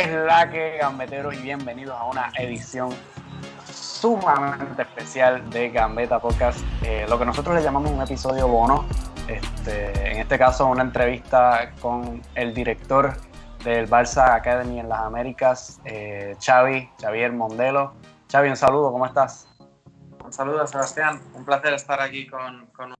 es la que, gambeteros? Y bienvenidos a una edición sumamente especial de Gambeta Podcast, eh, lo que nosotros le llamamos un episodio bono. Este, en este caso, una entrevista con el director del Barça Academy en las Américas, eh, Xavi, Xavier Mondelo. Xavi, un saludo, ¿cómo estás? Un saludo, Sebastián. Un placer estar aquí con, con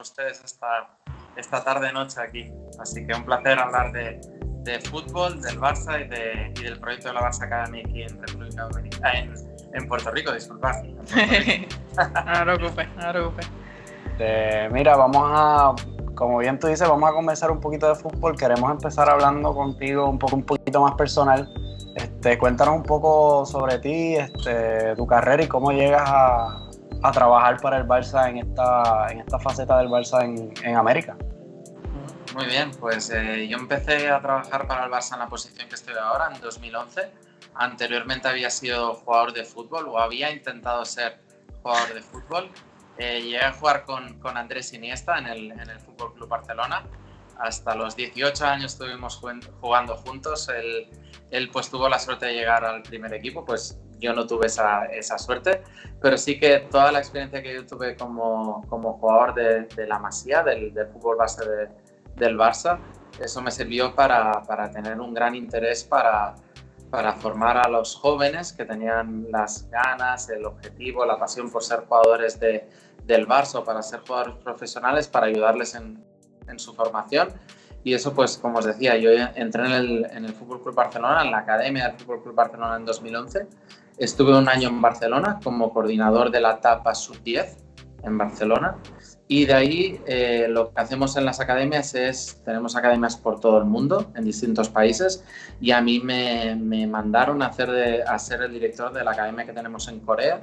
ustedes esta, esta tarde-noche aquí. Así que un placer hablar de, de fútbol, del Barça y, de, y, del proyecto de la Barça Academy aquí en República Dominicana, en, en Puerto Rico, disculpad. no te preocupes, no te preocupes. Eh, mira, vamos a, como bien tú dices, vamos a conversar un poquito de fútbol. Queremos empezar hablando contigo un poco, un poquito más personal. Este, cuéntanos un poco sobre ti, este, tu carrera y cómo llegas a, a trabajar para el Barça en esta, en esta faceta del Barça en, en América. Muy bien, pues eh, yo empecé a trabajar para el Barça en la posición que estoy ahora, en 2011. Anteriormente había sido jugador de fútbol o había intentado ser jugador de fútbol. Eh, llegué a jugar con, con Andrés Iniesta en el, en el Fútbol Club Barcelona. Hasta los 18 años estuvimos jugando juntos. Él, él, pues tuvo la suerte de llegar al primer equipo, pues yo no tuve esa, esa suerte, pero sí que toda la experiencia que yo tuve como, como jugador de, de la Masía, del, del fútbol base de, del Barça, eso me sirvió para, para tener un gran interés para, para, formar a los jóvenes que tenían las ganas, el objetivo, la pasión por ser jugadores de, del Barça para ser jugadores profesionales, para ayudarles en, en, su formación. Y eso, pues, como os decía, yo entré en el, en el Fútbol Club Barcelona, en la academia del Fútbol Club Barcelona en 2011. Estuve un año en Barcelona como coordinador de la etapa sub-10 en Barcelona y de ahí eh, lo que hacemos en las academias es, tenemos academias por todo el mundo, en distintos países, y a mí me, me mandaron a, hacer de, a ser el director de la academia que tenemos en Corea.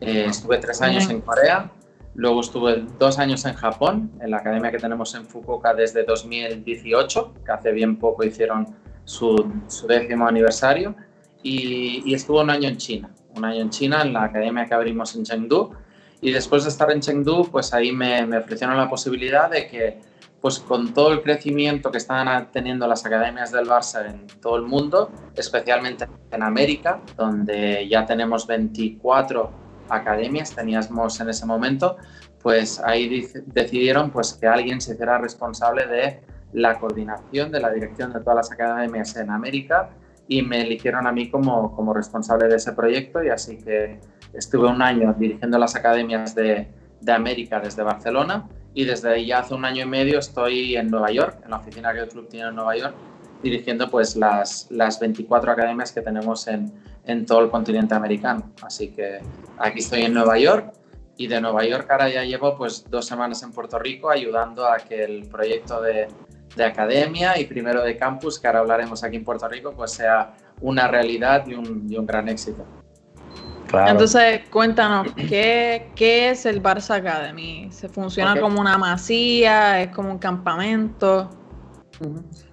Eh, estuve tres años en Corea, luego estuve dos años en Japón, en la academia que tenemos en Fukuoka desde 2018, que hace bien poco hicieron su, su décimo aniversario, y, y estuve un año en China, un año en China, en la academia que abrimos en Chengdu, y después de estar en Chengdu, pues ahí me, me, ofrecieron la posibilidad de que, pues con todo el crecimiento que están teniendo las academias del Barça en todo el mundo, especialmente en América, donde ya tenemos 24 academias, teníamos en ese momento, pues ahí decidieron pues que alguien se hiciera responsable de la coordinación, de la dirección de todas las academias en América y me eligieron a mí como, como responsable de ese proyecto y así que Estuve un año dirigiendo las academias de, de, América desde Barcelona y desde ya hace un año y medio estoy en Nueva York, en la oficina que el club tiene en Nueva York, dirigiendo pues las, las 24 academias que tenemos en, en todo el continente americano. Así que aquí estoy en Nueva York y de Nueva York ahora ya llevo pues dos semanas en Puerto Rico ayudando a que el proyecto de, de academia y primero de campus, que ahora hablaremos aquí en Puerto Rico, pues sea una realidad y un, y un gran éxito. Claro. Entonces, cuéntanos, ¿qué, ¿qué, es el Barça Academy? ¿Se funciona okay. como una masía? ¿Es como un campamento?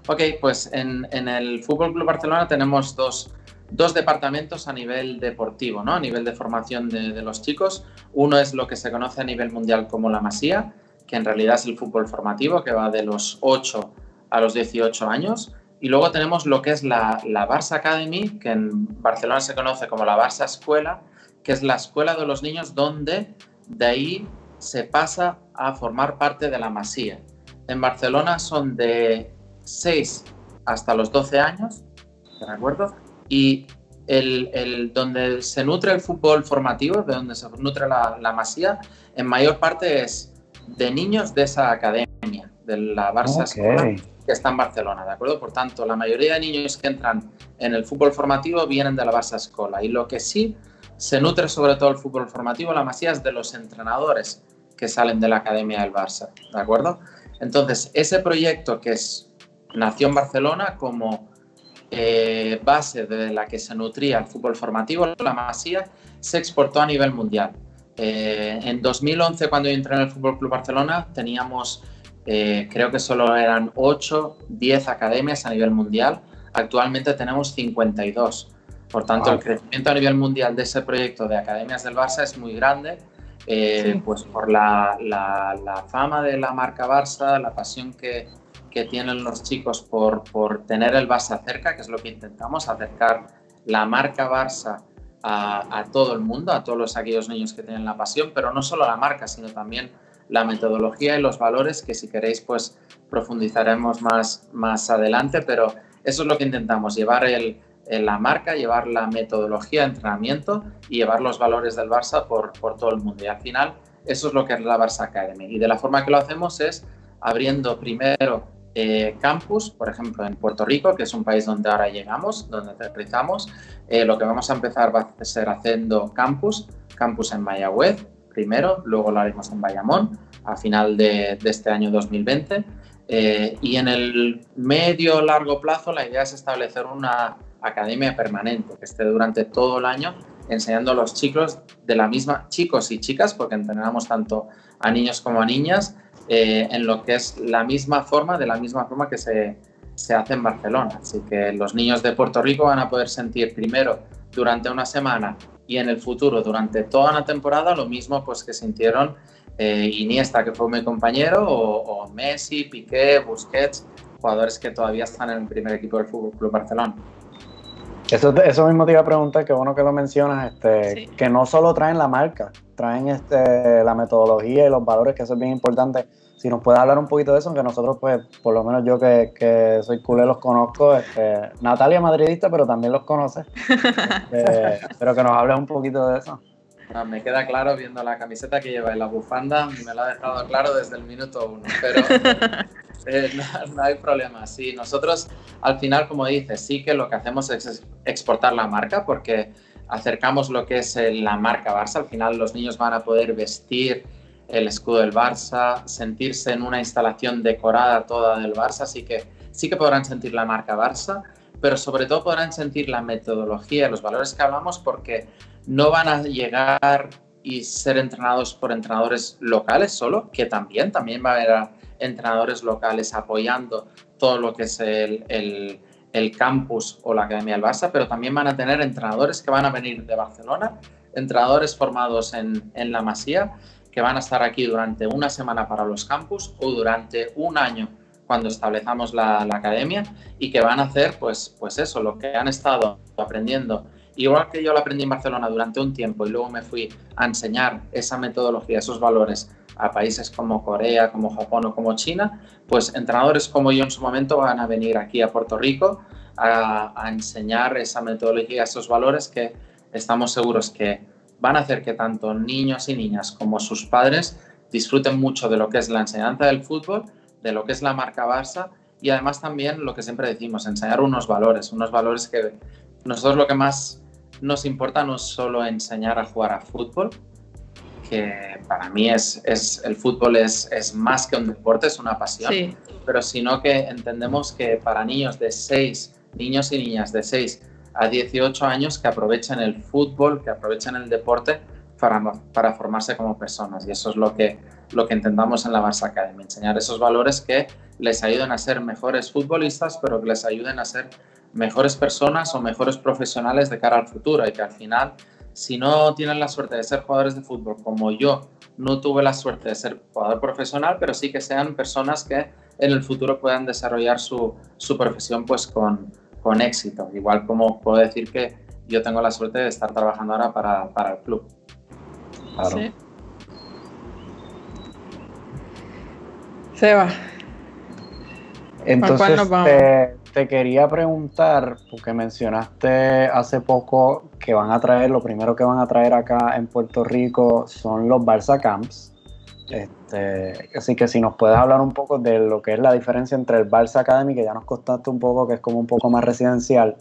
Ok, pues en, en el Fútbol Club Barcelona tenemos dos, dos, departamentos a nivel deportivo, ¿no? a nivel de formación de, de, los chicos. Uno es lo que se conoce a nivel mundial como la masía, que en realidad es el fútbol formativo, que va de los 8 a los 18 años. Y luego tenemos lo que es la, la, Barça Academy, que en Barcelona se conoce como la Barça Escuela, que es la escuela de los niños donde de ahí se pasa a formar parte de la Masía. En Barcelona son de 6 hasta los 12 años, ¿de acuerdo? Y el, el, donde se nutre el fútbol formativo, de donde se nutre la, la Masía, en mayor parte es de niños de esa academia, de la Barça okay. Escuela que está en Barcelona, ¿de acuerdo? Por tanto, la mayoría de niños que entran en el fútbol formativo vienen de la Barça Escola y lo que sí se nutre sobre todo el fútbol formativo, la masía es de los entrenadores que salen de la Academia del Barça, ¿de acuerdo? Entonces, ese proyecto que es, nació en Barcelona como eh, base de la que se nutría el fútbol formativo, la masía, se exportó a nivel mundial. Eh, en 2011, cuando yo entré en el Fútbol Club Barcelona, teníamos eh, creo que solo eran 8, 10 academias a nivel mundial. Actualmente tenemos 52. Por tanto, wow. el crecimiento a nivel mundial de ese proyecto de academias del Barça es muy grande, eh, sí. pues por la, la, la, fama de la marca Barça, la pasión que, que tienen los chicos por, por tener el Barça cerca, que es lo que intentamos, acercar la marca Barça a, a, todo el mundo, a todos aquellos niños que tienen la pasión, pero no solo la marca, sino también la metodología y los valores, que si queréis pues profundizaremos más, más adelante, pero eso es lo que intentamos, llevar el, la marca, llevar la metodología de entrenamiento y llevar los valores del Barça por, por todo el mundo. Y al final eso es lo que es la Barça Academy. Y de la forma que lo hacemos es abriendo primero eh, campus, por ejemplo, en Puerto Rico, que es un país donde ahora llegamos, donde aterrizamos. Eh, lo que vamos a empezar va a ser haciendo campus, campus en Mayagüez primero, luego lo haremos en Bayamón a final de, este año 2020. Eh, y en el medio largo plazo la idea es establecer una academia permanente que esté durante todo el año enseñando los chicos de la misma, chicos y chicas, porque entrenamos tanto a niños como a niñas, eh, en lo que es la misma forma, de la misma forma que se, se hace en Barcelona. Así que los niños de Puerto Rico van a poder sentir primero durante una semana y en el futuro durante toda una temporada lo mismo pues que sintieron eh, Iniesta, que fue mi compañero, o, Messi, Piqué, Busquets, jugadores que todavía están en el primer equipo del Fútbol Club Barcelona. Eso, eso mismo te iba a preguntar, qué bueno que lo mencionas, este, que no solo traen la marca, traen este, la metodología y los valores, que eso es bien importante. Si nos puedes hablar un poquito de eso, aunque nosotros, pues, por lo menos yo que, que soy culé los conozco, este, Natalia madridista, pero también los conoce, este, pero que nos hables un poquito de eso. Me queda claro viendo la camiseta que lleva y la bufanda, me lo ha dejado claro desde el minuto uno, pero eh, no, no, hay problema. Sí, nosotros al final, como dices, sí que lo que hacemos es exportar la marca porque acercamos lo que es la marca Barça. Al final los niños van a poder vestir el escudo del Barça, sentirse en una instalación decorada toda del Barça, así que sí que podrán sentir la marca Barça, pero sobre todo podrán sentir la metodología, los valores que hablamos, porque no van a llegar y ser entrenados por entrenadores locales solo, que también, también va a haber entrenadores locales apoyando todo lo que es el, el campus o la Academia del Barça, pero también van a tener entrenadores que van a venir de Barcelona, entrenadores formados en, la Masía, que van a estar aquí durante una semana para los campus o durante un año cuando establecemos la, academia y que van a hacer pues, pues eso, lo que han estado aprendiendo. Igual que yo lo aprendí en Barcelona durante un tiempo y luego me fui a enseñar esa metodología, esos valores a países como Corea, como Japón o como China, pues entrenadores como yo en su momento van a venir aquí a Puerto Rico a, enseñar esa metodología, esos valores que estamos seguros que van a hacer que tanto niños y niñas como sus padres disfruten mucho de lo que es la enseñanza del fútbol, de lo que es la marca Barça y además también lo que siempre decimos, enseñar unos valores, unos valores que nosotros lo que más nos importa no solo enseñar a jugar a fútbol, que para mí es, es el fútbol es, es, más que un deporte, es una pasión, pero sino que entendemos que para niños de 6, niños y niñas de 6 a 18 años que aprovechen el fútbol, que aprovechen el deporte para, para formarse como personas. Y eso es lo que, lo que intentamos en la Barça Academy, enseñar esos valores que les ayuden a ser mejores futbolistas, pero que les ayuden a ser mejores personas o mejores profesionales de cara al futuro y que al final si no tienen la suerte de ser jugadores de fútbol como yo, no tuve la suerte de ser jugador profesional, pero sí que sean personas que en el futuro puedan desarrollar su, su profesión pues con, con, éxito. Igual como puedo decir que yo tengo la suerte de estar trabajando ahora para, para el club. Claro. Sí. Seba. Entonces, te quería preguntar, porque mencionaste hace poco que van a traer, lo primero que van a traer acá en Puerto Rico son los Barça Camps. Este, así que si nos puedes hablar un poco de lo que es la diferencia entre el Barça Academy, que ya nos costaste un poco, que es como un poco más residencial,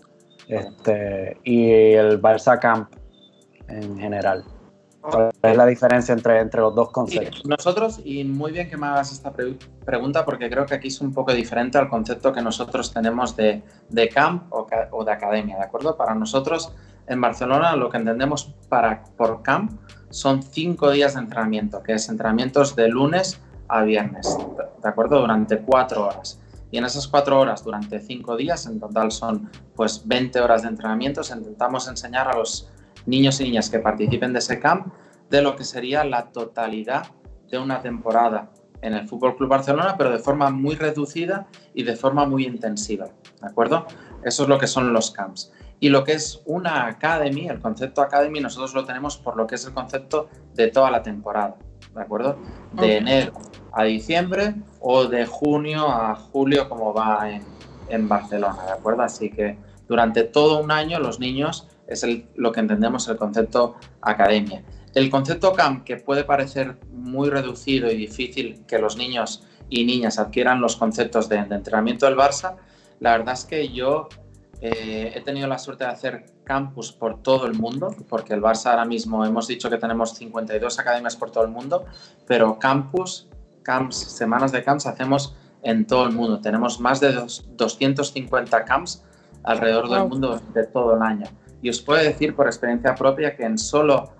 este, y el Barça Camp en general. ¿Cuál es la diferencia entre, entre los dos conceptos? nosotros, y muy bien que me hagas esta pregunta, porque creo que aquí es un poco diferente al concepto que nosotros tenemos de, de camp o, o, de academia, ¿de acuerdo? Para nosotros en Barcelona lo que entendemos para, por camp son cinco días de entrenamiento, que es entrenamientos de lunes a viernes, ¿de acuerdo? Durante cuatro horas. Y en esas cuatro horas, durante cinco días, en total son pues 20 horas de entrenamientos, intentamos enseñar a los niños y niñas que participen de ese camp de lo que sería la totalidad de una temporada en el Fútbol Club Barcelona, pero de forma muy reducida y de forma muy intensiva, ¿de acuerdo? Eso es lo que son los camps. Y lo que es una academy, el concepto academy, nosotros lo tenemos por lo que es el concepto de toda la temporada, ¿de acuerdo? De enero a diciembre o de junio a julio, como va en, en Barcelona, ¿de acuerdo? Así que durante todo un año los niños es lo que entendemos el concepto academia. El concepto camp, que puede parecer muy reducido y difícil que los niños y niñas adquieran los conceptos de, entrenamiento del Barça, la verdad es que yo eh, he tenido la suerte de hacer campus por todo el mundo, porque el Barça ahora mismo hemos dicho que tenemos 52 academias por todo el mundo, pero campus, camps, semanas de camps hacemos en todo el mundo. Tenemos más de 250 camps alrededor del mundo de todo el año. Y os puedo decir por experiencia propia que en solo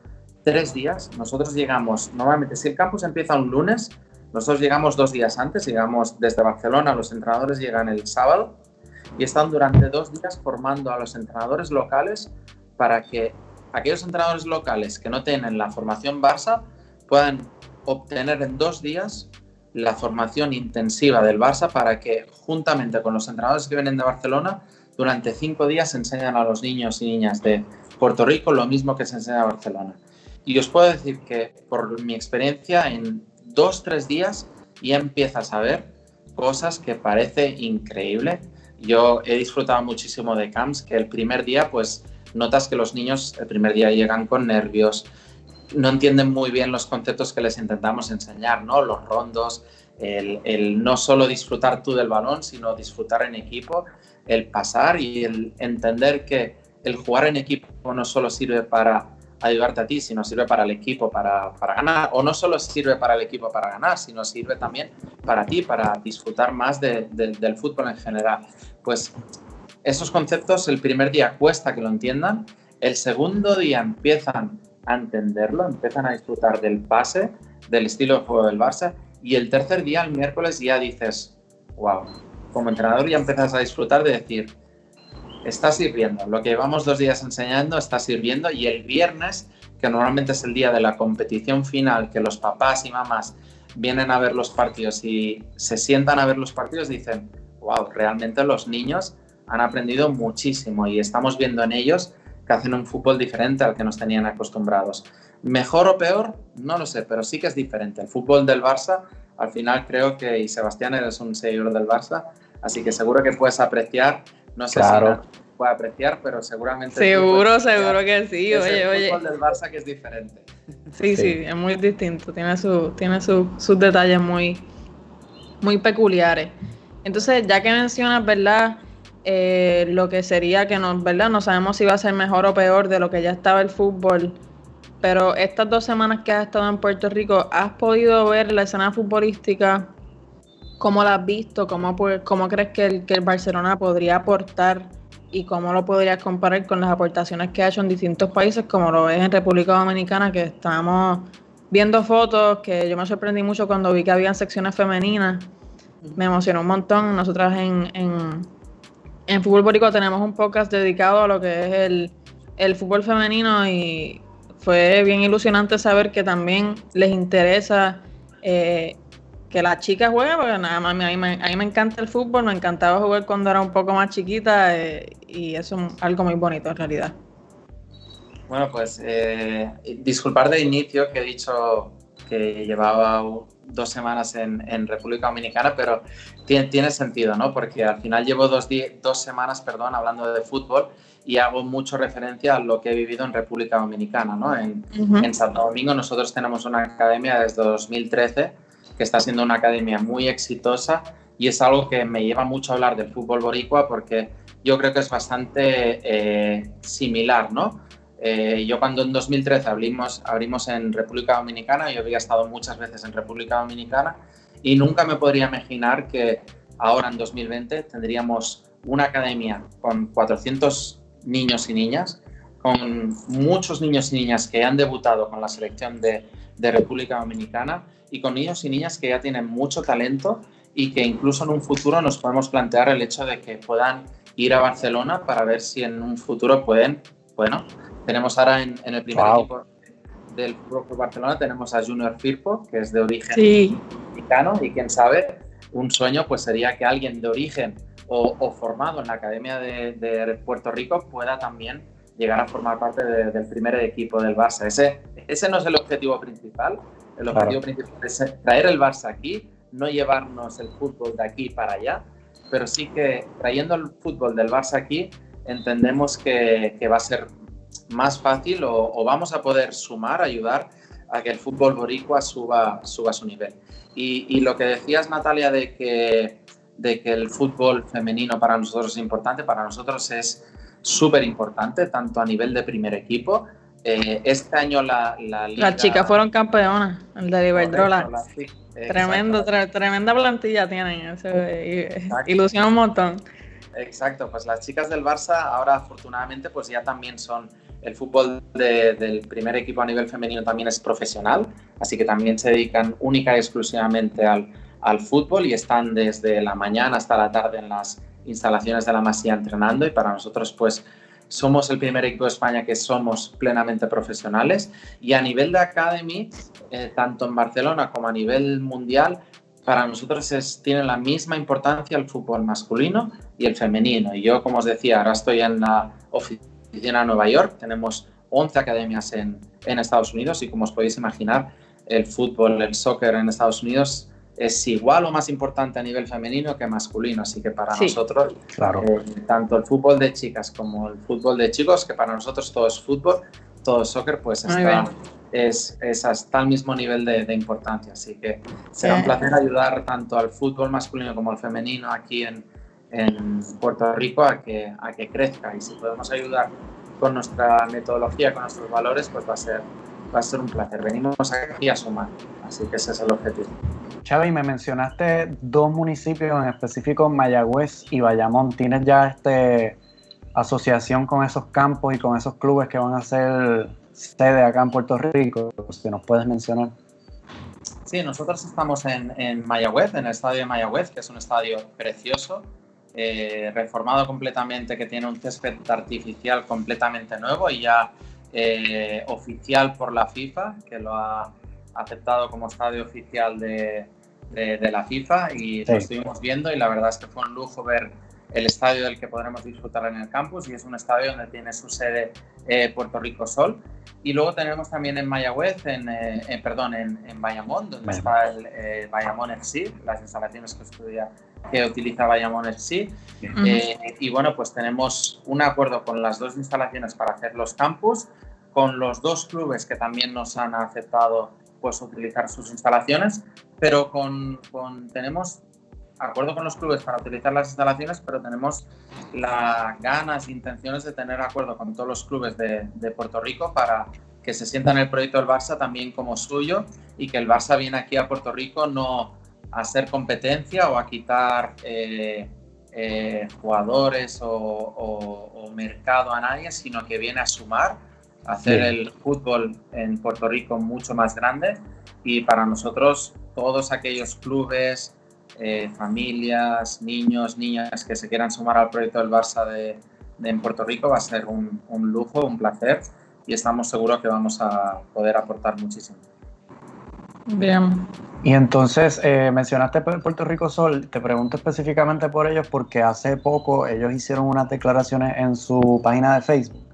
tres días nosotros llegamos, normalmente si el campus empieza un lunes, nosotros llegamos dos días antes, llegamos desde Barcelona, los entrenadores llegan el sábado y están durante dos días formando a los entrenadores locales para que aquellos entrenadores locales que no tienen la formación Barça puedan obtener en dos días la formación intensiva del Barça para que juntamente con los entrenadores que vienen de Barcelona durante cinco días enseñan a los niños y niñas de Puerto Rico lo mismo que se enseña a Barcelona. Y os puedo decir que por mi experiencia, en dos, tres días ya empiezas a ver cosas que parece increíble. Yo he disfrutado muchísimo de camps, que el primer día, pues notas que los niños el primer día llegan con nervios, no entienden muy bien los conceptos que les intentamos enseñar, ¿no? Los rondos, el no solo disfrutar tú del balón, sino disfrutar en equipo el pasar y el entender que el jugar en equipo no solo sirve para ayudarte a ti, sino sirve para el equipo para, ganar, o no solo sirve para el equipo para ganar, sino sirve también para ti, para disfrutar más del fútbol en general. Pues esos conceptos el primer día cuesta que lo entiendan, el segundo día empiezan a entenderlo, empiezan a disfrutar del pase, del estilo de juego del Barça, y el tercer día, el miércoles, ya dices, wow, como entrenador ya empiezas a disfrutar de decir, está sirviendo, lo que llevamos dos días enseñando está sirviendo y el viernes, que normalmente es el día de la competición final, que los papás y mamás vienen a ver los partidos y se sientan a ver los partidos, dicen, wow, realmente los niños han aprendido muchísimo y estamos viendo en ellos que hacen un fútbol diferente al que nos tenían acostumbrados. Mejor o peor, no lo sé, pero sí que es diferente. El fútbol del Barça, al final creo que, y Sebastián eres un seguidor del Barça, Así que seguro que puedes apreciar, no sé claro. si puede apreciar, pero seguramente... Seguro, seguro que sí, oye, oye. El del Barça que es diferente. Sí, sí, es muy distinto, tiene, su, tiene sus detalles muy, muy peculiares. Entonces, ya que mencionas, ¿verdad? Eh, lo que sería que no, ¿verdad? No sabemos si va a ser mejor o peor de lo que ya estaba el fútbol. Pero estas dos semanas que has estado en Puerto Rico, ¿has podido ver la escena futbolística ¿Cómo la has visto? ¿Cómo, cómo crees que el, que el Barcelona podría aportar y cómo lo podrías comparar con las aportaciones que ha hecho en distintos países, como lo ves en República Dominicana, que estamos viendo fotos, que yo me sorprendí mucho cuando vi que habían secciones femeninas. Me emocionó un montón. Nosotras en, en, en Fútbol Borico tenemos un podcast dedicado a lo que es el, el fútbol femenino y fue bien ilusionante saber que también les interesa eh, que las chicas jueguen, porque nada más a mí, me, a mí me encanta el fútbol, me encantaba jugar cuando era un poco más chiquita eh, y eso es algo muy bonito en realidad. Bueno, pues eh, disculpar de inicio que he dicho que llevaba dos semanas en, en República Dominicana, pero tiene, tiene, sentido, ¿no? Porque al final llevo dos, dos semanas, perdón, hablando de fútbol y hago mucho referencia a lo que he vivido en República Dominicana, ¿no? En, en Santo Domingo nosotros tenemos una academia desde 2013 que está siendo una academia muy exitosa y es algo que me lleva mucho a hablar del fútbol boricua porque yo creo que es bastante eh, similar, ¿no? Eh, yo cuando en 2013 abrimos, abrimos en República Dominicana, yo había estado muchas veces en República Dominicana y nunca me podría imaginar que ahora en 2020 tendríamos una academia con 400 niños y niñas, con muchos niños y niñas que han debutado con la selección de, de República Dominicana y con niños y niñas que ya tienen mucho talento y que incluso en un futuro nos podemos plantear el hecho de que puedan ir a Barcelona para ver si en un futuro pueden, bueno, tenemos ahora en, el primer equipo del Fútbol Barcelona tenemos a Junior Firpo, que es de origen mexicano y quién sabe, un sueño pues sería que alguien de origen o, formado en la Academia de, Puerto Rico pueda también llegar a formar parte del primer equipo del Barça. Ese, ese no es el objetivo principal. El objetivo principal es traer el Barça aquí, no llevarnos el fútbol de aquí para allá, pero sí que trayendo el fútbol del Barça aquí, entendemos que, que va a ser más fácil o, vamos a poder sumar, ayudar a que el fútbol boricua suba, suba su nivel. Y, y lo que decías, Natalia, de que de que el fútbol femenino para nosotros es importante, para nosotros es súper importante, tanto a nivel de primer equipo. Eh, este año la, la Las chicas fueron campeonas, el de Iberdrola. Tremendo, tremenda plantilla tienen, ilusiona un montón. Exacto, pues las chicas del Barça ahora afortunadamente pues ya también son, el fútbol del primer equipo a nivel femenino también es profesional, así que también se dedican única y exclusivamente al, al fútbol y están desde la mañana hasta la tarde en las instalaciones de la Masía entrenando y para nosotros pues somos el primer equipo de España que somos plenamente profesionales y a nivel de academy, eh, tanto en Barcelona como a nivel mundial, para nosotros es, tiene la misma importancia el fútbol masculino y el femenino. Y yo, como os decía, ahora estoy en la oficina de Nueva York, tenemos 11 academias en, en Estados Unidos y como os podéis imaginar, el fútbol, el soccer en Estados Unidos es igual o más importante a nivel femenino que masculino, así que para nosotros, claro. Eh, tanto el fútbol de chicas como el fútbol de chicos, que para nosotros todo es fútbol, todo es soccer, pues está, es, es, hasta el mismo nivel de, importancia, así que será un placer ayudar tanto al fútbol masculino como al femenino aquí en, en Puerto Rico a que, a que crezca y si podemos ayudar con nuestra metodología, con nuestros valores, pues va a ser, va a ser un placer. Venimos aquí a sumar, así que ese es el objetivo. Chavi, me mencionaste dos municipios en específico, Mayagüez y Bayamón. ¿Tienes ya este asociación con esos campos y con esos clubes que van a ser sede acá en Puerto Rico? Si nos puedes mencionar. Sí, nosotros estamos en, en Mayagüez, en el estadio de Mayagüez, que es un estadio precioso, eh, reformado completamente, que tiene un césped artificial completamente nuevo y ya eh, oficial por la FIFA, que lo ha aceptado como estadio oficial de, de, la FIFA y lo estuvimos viendo y la verdad es que fue un lujo ver el estadio del que podremos disfrutar en el campus y es un estadio donde tiene su sede eh, Puerto Rico Sol. Y luego tenemos también en Mayagüez, en, eh, perdón, en, en, Bayamón, donde está el eh, Bayamón FC, las instalaciones que, estudia, que utiliza Bayamón FC. y bueno, pues tenemos un acuerdo con las dos instalaciones para hacer los campus, con los dos clubes que también nos han aceptado pues, utilizar sus instalaciones, pero con, tenemos acuerdo con los clubes para utilizar las instalaciones, pero tenemos las ganas e intenciones de tener acuerdo con todos los clubes de, Puerto Rico para que se sientan el proyecto del Barça también como suyo y que el Barça viene aquí a Puerto Rico no a hacer competencia o a quitar eh, eh, jugadores o, mercado a nadie, sino que viene a sumar hacer el fútbol en Puerto Rico mucho más grande. Y para nosotros todos aquellos clubes, eh, familias, niños, niñas que se quieran sumar al proyecto del Barça de, en Puerto Rico va a ser un, un, lujo, un placer. Y estamos seguros que vamos a poder aportar muchísimo. Bien. Y entonces eh, mencionaste Puerto Rico Sol, te pregunto específicamente por ellos porque hace poco ellos hicieron unas declaraciones en su página de Facebook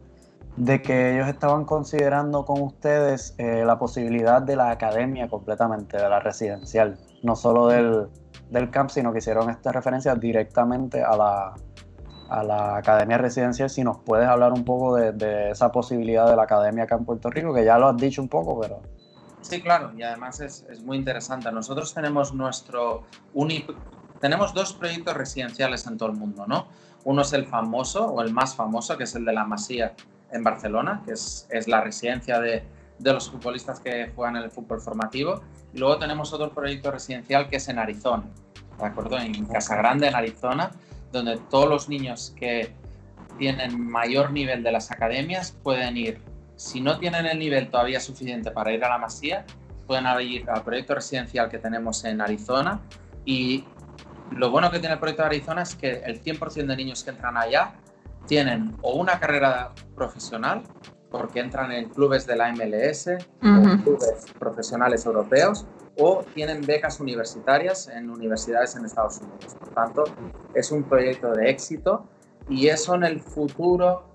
de que ellos estaban considerando con ustedes eh, la posibilidad de la academia completamente, de la residencial, no solo del, del camp, sino que hicieron esta referencia directamente a la, a la academia residencial. Si nos puedes hablar un poco de, esa posibilidad de la academia acá en Puerto Rico, que ya lo has dicho un poco, pero... Sí, claro, y además es, es muy interesante. Nosotros tenemos nuestro único... Tenemos dos proyectos residenciales en todo el mundo, ¿no? Uno es el famoso o el más famoso, que es el de la Masía, en Barcelona, que es, es la residencia de, de, los futbolistas que juegan en el fútbol formativo. Y luego tenemos otro proyecto residencial que es en Arizona, ¿de acuerdo? En Casa Grande, en Arizona, donde todos los niños que tienen mayor nivel de las academias pueden ir, si no tienen el nivel todavía suficiente para ir a la Masía, pueden ir al proyecto residencial que tenemos en Arizona. Y lo bueno que tiene el proyecto de Arizona es que el 100% de niños que entran allá tienen o una carrera profesional, porque entran en clubes de la MLS, o clubes profesionales europeos, o tienen becas universitarias en universidades en Estados Unidos. Por tanto, es un proyecto de éxito y eso en el futuro,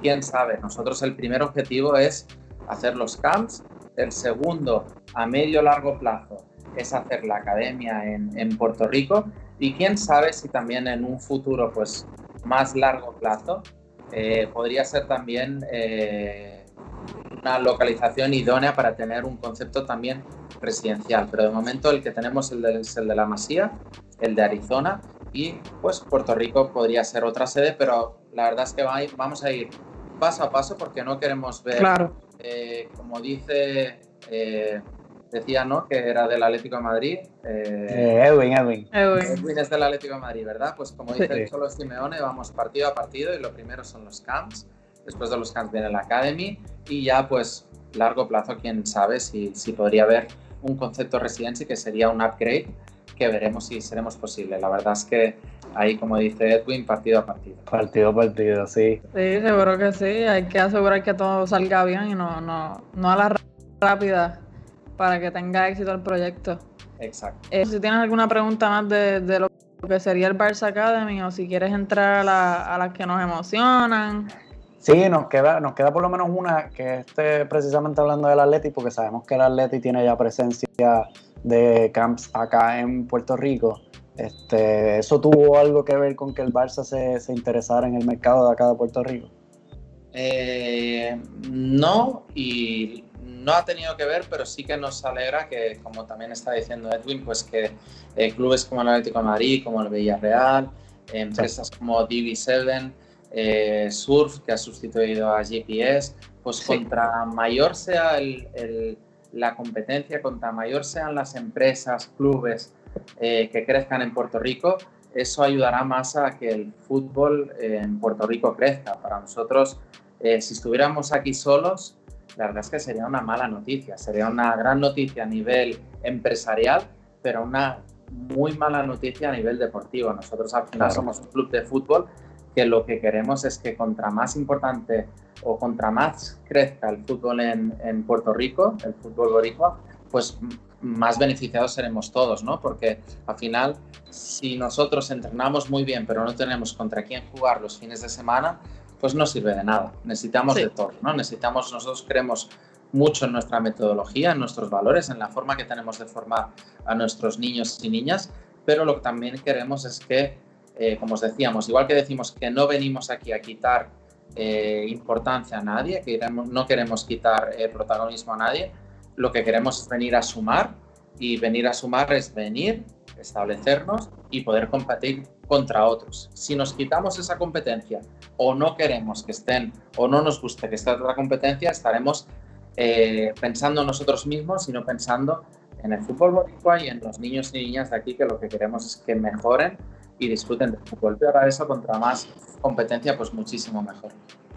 quién sabe. Nosotros el primer objetivo es hacer los camps, el segundo a medio largo plazo es hacer la academia en, en Puerto Rico y quién sabe si también en un futuro pues más largo plazo eh, podría ser también eh, una localización idónea para tener un concepto también residencial. Pero de momento el que tenemos es el de la Masía, el de Arizona y pues Puerto Rico podría ser otra sede, pero la verdad es que vamos a ir paso a paso porque no queremos ver, eh, como dice decía, ¿no? Que era del Atlético de Madrid. Eh, Edwin, Edwin. Edwin. es del Atlético de Madrid, ¿verdad? Pues como dice el Cholo Simeone, vamos partido a partido y lo primero son los camps. Después de los camps viene la Academy y ya pues largo plazo, quién sabe si, si podría haber un concepto residency que sería un upgrade que veremos si seremos posible. La verdad es que ahí, como dice Edwin, partido a partido. Partido a partido, sí. Sí, seguro que sí. Hay que asegurar que todo salga bien y no, no, no a la rápida para que tenga éxito el proyecto. Exacto. Eh, si tienes alguna pregunta más de, lo que sería el Barça Academy o si quieres entrar a, las que nos emocionan. Sí, nos queda, nos queda por lo menos una que esté precisamente hablando del Atleti, porque sabemos que el Atleti tiene ya presencia de camps acá en Puerto Rico. Este, ¿Eso tuvo algo que ver con que el Barça se, se interesara en el mercado de acá de Puerto Rico? Eh, no, y no ha tenido que ver, pero sí que nos alegra que, como también está diciendo Edwin, pues que eh, clubes como el Atlético de Madrid, como el Villarreal, empresas como DB7, eh, Surf, que ha sustituido a GPS, pues contra mayor sea la competencia, contra mayor sean las empresas, clubes eh, que crezcan en Puerto Rico, eso ayudará más a que el fútbol en Puerto Rico crezca. Para nosotros, si estuviéramos aquí solos, la verdad es que sería una mala noticia. Sería una gran noticia a nivel empresarial, pero una muy mala noticia a nivel deportivo. Nosotros al final somos un club de fútbol que lo que queremos es que contra más importante o contra más crezca el fútbol en, Puerto Rico, el fútbol boricua, pues más beneficiados seremos todos, ¿no? Porque al final, si nosotros entrenamos muy bien, pero no tenemos contra quién jugar los fines de semana, pues no sirve de nada. Necesitamos de todo, ¿no? Necesitamos, nosotros creemos mucho en nuestra metodología, en nuestros valores, en la forma que tenemos de formar a nuestros niños y niñas, pero lo que también queremos es que, eh, como os decíamos, igual que decimos que no venimos aquí a quitar eh, importancia a nadie, que no queremos quitar eh, protagonismo a nadie, lo que queremos es venir a sumar y venir a sumar es venir, establecernos y poder competir contra otros. Si nos quitamos esa competencia o no queremos que estén o no nos guste que esté otra competencia, estaremos eh, pensando en nosotros mismos y no pensando en el fútbol boricua y en los niños y niñas de aquí que lo que queremos es que mejoren y disfruten del fútbol. Pero ahora eso contra más competencia, pues muchísimo mejor.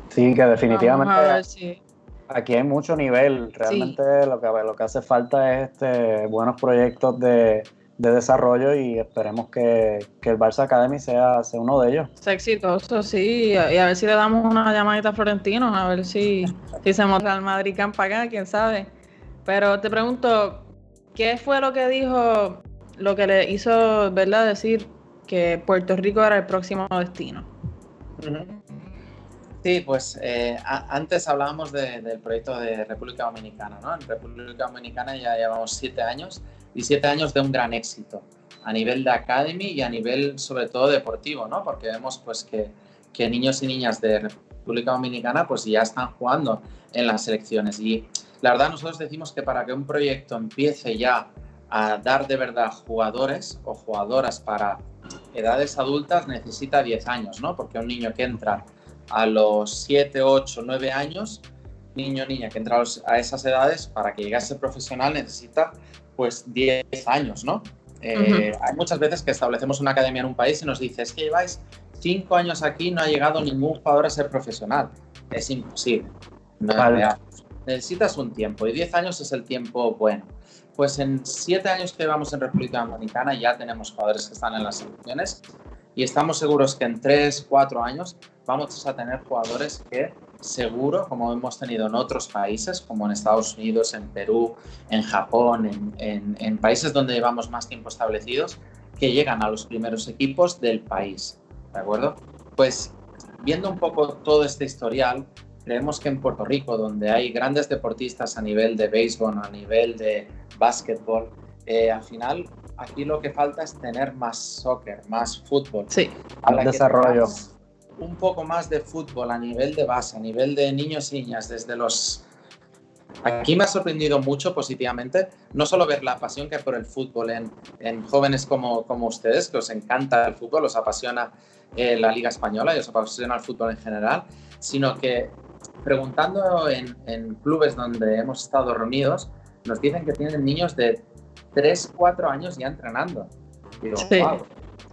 Sí, que definitivamente aquí hay mucho nivel. Realmente lo, que, lo que hace falta es este, buenos proyectos de, de desarrollo y esperemos que, que, el Barça Academy sea, sea uno de ellos. Sea exitoso, sí, y a, ver si le damos una llamadita a Florentino, a ver si, si se monta al Madrid Camp acá, quién sabe. Pero te pregunto, ¿qué fue lo que dijo, lo que le hizo, verdad, decir que Puerto Rico era el próximo destino? Sí, pues eh, antes hablábamos del proyecto de República Dominicana, ¿no? En República Dominicana ya llevamos siete años y siete años de un gran éxito a nivel de academy y a nivel sobre todo deportivo, ¿no? Porque vemos pues que, que niños y niñas de República Dominicana pues ya están jugando en las selecciones y la verdad nosotros decimos que para que un proyecto empiece ya a dar de verdad jugadores o jugadoras para edades adultas necesita 10 años, ¿no? Porque un niño que entra a los 7, 8, 9 años, niño niña que entra a esas edades, para que llegue a ser profesional necesita pues 10 años, ¿no? Eh, hay muchas veces que establecemos una academia en un país y nos dice, es que lleváis 5 años aquí no ha llegado ningún jugador a ser profesional. Es imposible. Necesitas un tiempo y 10 años es el tiempo bueno. Pues en 7 años que llevamos en República Dominicana ya tenemos jugadores que están en las selecciones y estamos seguros que en 3, 4 años vamos a tener jugadores que seguro, como hemos tenido en otros países, como en Estados Unidos, en Perú, en Japón, en, países donde llevamos más tiempo establecidos, que llegan a los primeros equipos del país. ¿De acuerdo? Pues viendo un poco todo este historial, creemos que en Puerto Rico, donde hay grandes deportistas a nivel de béisbol, a nivel de básquetbol, eh, al final aquí lo que falta es tener más soccer, más fútbol. Sí, al desarrollo un poco más de fútbol a nivel de base, a nivel de niños y niñas, desde los... Aquí me ha sorprendido mucho positivamente, no solo ver la pasión que hay por el fútbol en, en jóvenes como, como ustedes, que os encanta el fútbol, os apasiona eh, la Liga Española y os apasiona el fútbol en general, sino que preguntando en, en clubes donde hemos estado reunidos, nos dicen que tienen niños de 3, 4 años ya entrenando.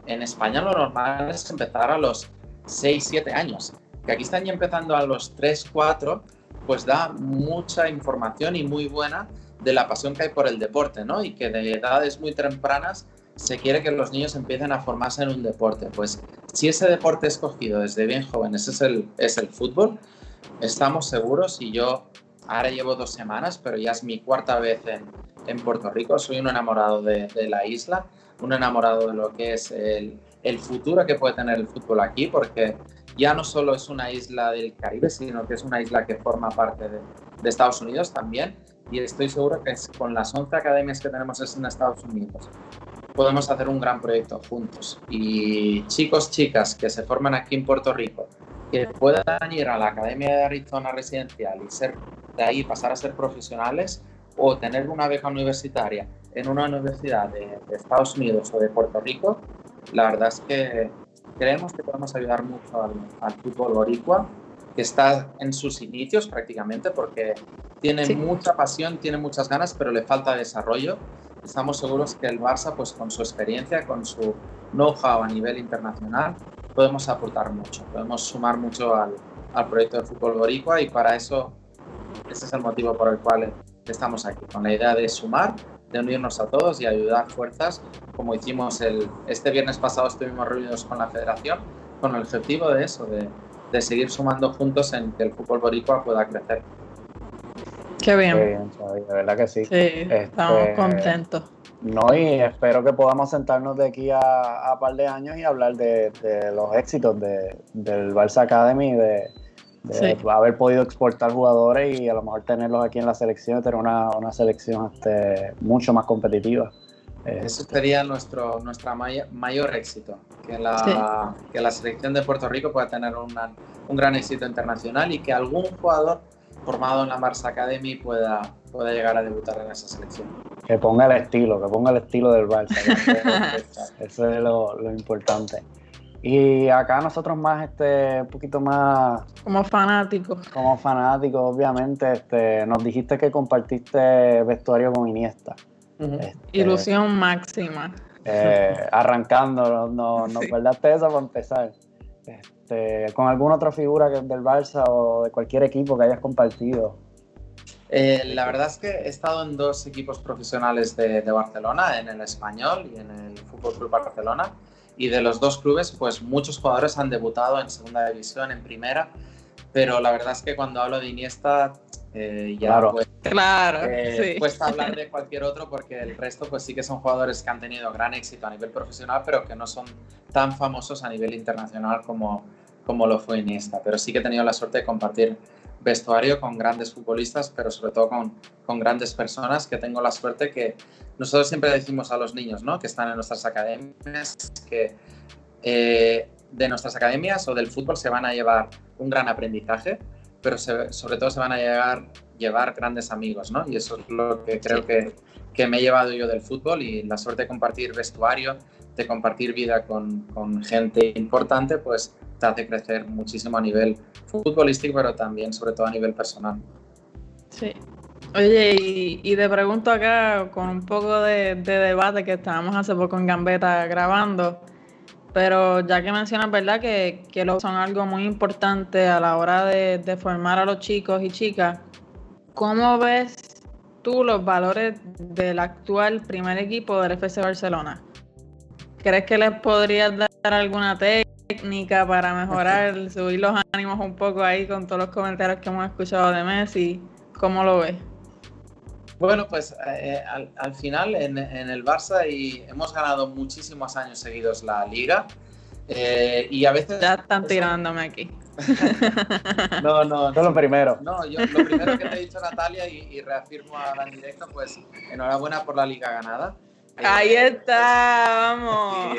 En España lo normal es empezar a los 6, 7 años. Que aquí están ya empezando a los 3, 4, pues da mucha información y muy buena de la pasión que hay por el deporte, ¿no? Y que de edades muy tempranas se quiere que los niños empiecen a formarse en un deporte. Pues si ese deporte escogido desde bien jóvenes es el, es el fútbol, estamos seguros y yo ahora llevo dos semanas, pero ya es mi cuarta vez en, en Puerto Rico, soy un enamorado de, de la isla, un enamorado de lo que es el, el futuro que puede tener el fútbol aquí, porque ya no solo es una isla del Caribe, sino que es una isla que forma parte de, Estados Unidos también. Y estoy seguro que con las 11 academias que tenemos en Estados Unidos podemos hacer un gran proyecto juntos. Y chicos, chicas que se forman aquí en Puerto Rico, que puedan ir a la Academia de Arizona Residencial y ser de ahí pasar a ser profesionales o tener una beca universitaria en una universidad de Estados Unidos o de Puerto Rico, la verdad es que creemos que podemos ayudar mucho al, fútbol boricua, que está en sus inicios prácticamente, porque tiene mucha pasión, tiene muchas ganas, pero le falta desarrollo. Estamos seguros que el Barça, pues con su experiencia, con su know-how a nivel internacional, podemos aportar mucho, podemos sumar mucho al, al proyecto de fútbol boricua y para eso ese es el motivo por el cual estamos aquí, con la idea de sumar de unirnos a todos y ayudar fuerzas, como hicimos el, este viernes pasado, estuvimos reunidos con la federación con el objetivo de eso, de, de seguir sumando juntos en que el fútbol boricua pueda crecer. Qué bien. de verdad que sí. Sí, estamos este, contentos. No, y espero que podamos sentarnos de aquí a, a par de años y hablar de, de los éxitos de, del Barça Academy, de, de haber podido exportar jugadores y a lo mejor tenerlos aquí en la selección, tener una, una selección este, mucho más competitiva. Ese sería nuestro nuestra mayor éxito, que la, que la selección de Puerto Rico pueda tener un gran éxito internacional y que algún jugador formado en la Mars Academy pueda, pueda llegar a debutar en esa selección. Que ponga el estilo, que ponga el estilo del Barça. eso es lo, lo importante. Y acá nosotros más, este, un poquito más... Como fanáticos. Como fanáticos, obviamente. Este, nos dijiste que compartiste vestuario con Iniesta. Este, Ilusión máxima. Eh, arrancando, nos no, guardaste eso para empezar. Este, ¿Con alguna otra figura que, del Barça o de cualquier equipo que hayas compartido? Eh, la verdad es que he estado en dos equipos profesionales de, de Barcelona, en el Español y en el Fútbol Club Barcelona y de los dos clubes, pues muchos jugadores han debutado en segunda división, en primera, pero la verdad es que cuando hablo de Iniesta eh, ya claro, pues, claro eh, cuesta hablar de cualquier otro porque el resto pues sí que son jugadores que han tenido gran éxito a nivel profesional, pero que no son tan famosos a nivel internacional como, como lo fue Iniesta, pero sí que he tenido la suerte de compartir vestuario con grandes futbolistas, pero sobre todo con, con grandes personas que tengo la suerte que nosotros siempre decimos a los niños ¿no? que están en nuestras academias que eh, de nuestras academias o del fútbol se van a llevar un gran aprendizaje, pero sobre todo se van a llevar, llevar grandes amigos, ¿no? Y eso es lo que creo que, que, me he llevado yo del fútbol y la suerte de compartir vestuario, de compartir vida con, con gente importante, pues te hace crecer muchísimo a nivel futbolístico, pero también sobre todo a nivel personal. Sí, Oye, y, y, te pregunto acá con un poco de, debate que estábamos hace poco en Gambeta grabando, pero ya que mencionas, ¿verdad? Que, que lo son algo muy importante a la hora de, formar a los chicos y chicas, ¿cómo ves tú los valores del actual primer equipo del FC Barcelona? ¿Crees que les podrías dar alguna técnica técnica para mejorar, subir los ánimos un poco ahí con todos los comentarios que hemos escuchado de Messi. ¿Cómo lo ves? Bueno, pues eh, al, final en, el Barça y hemos ganado muchísimos años seguidos la liga eh, y a veces... Ya están tirándome aquí. no, no. Eso lo primero. No, yo lo primero que te he dicho Natalia y, reafirmo ahora en directo, pues enhorabuena por la liga ganada. Ahí está, vamos.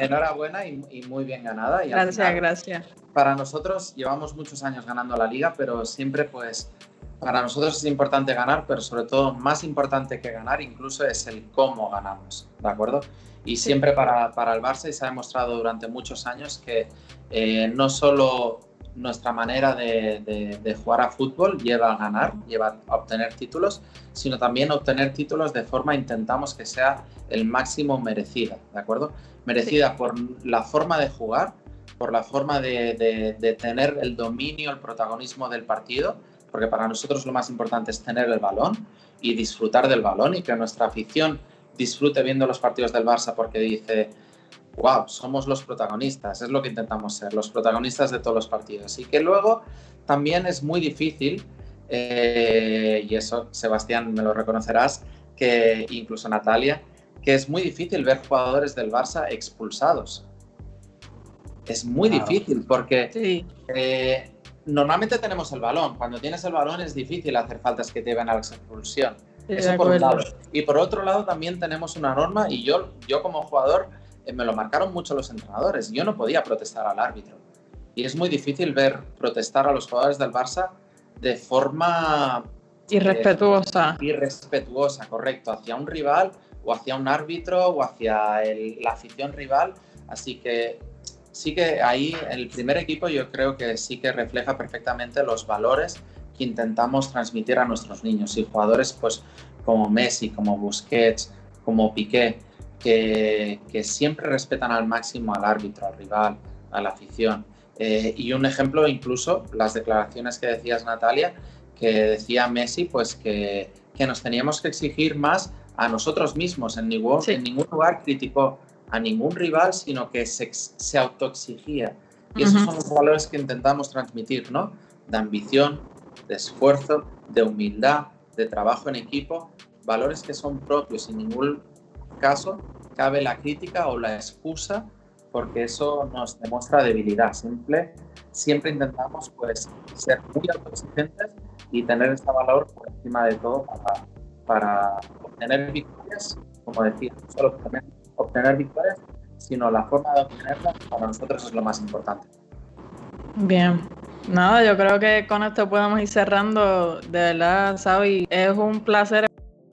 enhorabuena y, muy bien ganada. Y gracias, gracias. Para nosotros llevamos muchos años ganando la liga, pero siempre pues para nosotros es importante ganar, pero sobre todo más importante que ganar incluso es el cómo ganamos, ¿de acuerdo? Y siempre para, para el Barça y se ha demostrado durante muchos años que eh, no solo nuestra manera de, de, jugar a fútbol lleva a ganar, lleva a obtener títulos, sino también obtener títulos de forma intentamos que sea el máximo merecida, ¿de acuerdo? Merecida por la forma de jugar, por la forma de, de tener el dominio, el protagonismo del partido, porque para nosotros lo más importante es tener el balón y disfrutar del balón y que nuestra afición disfrute viendo los partidos del Barça porque dice, wow, somos los protagonistas, es lo que intentamos ser, los protagonistas de todos los partidos. Y que luego también es muy difícil, eh, y eso Sebastián me lo reconocerás, que incluso Natalia, que es muy difícil ver jugadores del Barça expulsados. Es muy difícil porque eh, normalmente tenemos el balón. Cuando tienes el balón es difícil hacer faltas que te lleven a la expulsión. Eso por un lado. Y por otro lado también tenemos una norma y yo, yo como jugador me lo marcaron mucho los entrenadores. Yo no podía protestar al árbitro. Y es muy difícil ver protestar a los jugadores del Barça de forma... Eh, irrespetuosa. irrespetuosa, correcto. Hacia un rival o hacia un árbitro o hacia la afición rival. Así que sí que ahí el primer equipo yo creo que sí que refleja perfectamente los valores que intentamos transmitir a nuestros niños y jugadores pues como Messi, como Busquets, como Piqué, que, que siempre respetan al máximo al árbitro, al rival, a la afición. Eh, y un ejemplo incluso las declaraciones que decías Natalia, que decía Messi pues que, que nos teníamos que exigir más a nosotros mismos. En ningún, en ningún lugar criticó a ningún rival, sino que se, se autoexigía. Y esos son los valores que intentamos transmitir, ¿no? De ambición, de esfuerzo, de humildad, de trabajo en equipo, valores que son propios. En ningún caso cabe la crítica o la excusa porque eso nos demuestra debilidad. Siempre, siempre intentamos pues, ser muy autoexigentes y tener este valor por encima de todo para, para obtener victorias, como decía, no solo obtener obtener victorias, sino la forma de obtenerlas para nosotros es lo más importante. Bien, nada, yo creo que con esto podemos ir cerrando. De verdad, Sabi, es un placer,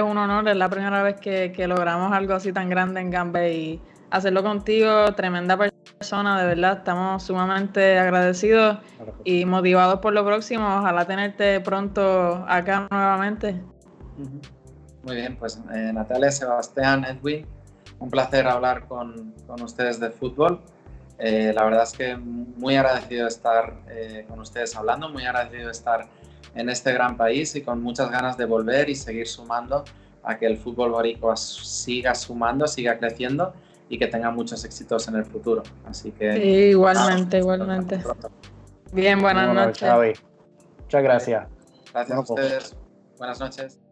un honor, es la primera vez que, logramos algo así tan grande en Gambe y hacerlo contigo, tremenda persona, de verdad, estamos sumamente agradecidos y motivados por lo próximo. Ojalá tenerte pronto acá nuevamente. Muy bien, pues eh, Natalia, Sebastián, Edwin, un placer hablar con, con ustedes de fútbol. Eh, la verdad es que muy agradecido de estar eh, con ustedes hablando, muy agradecido de estar en este gran país y con muchas ganas de volver y seguir sumando a que el fútbol boricua siga sumando, siga creciendo y que tenga muchos éxitos en el futuro. Así que... igualmente, igualmente. Bien, buenas noches. Muchas gracias. Gracias a ustedes. Buenas noches.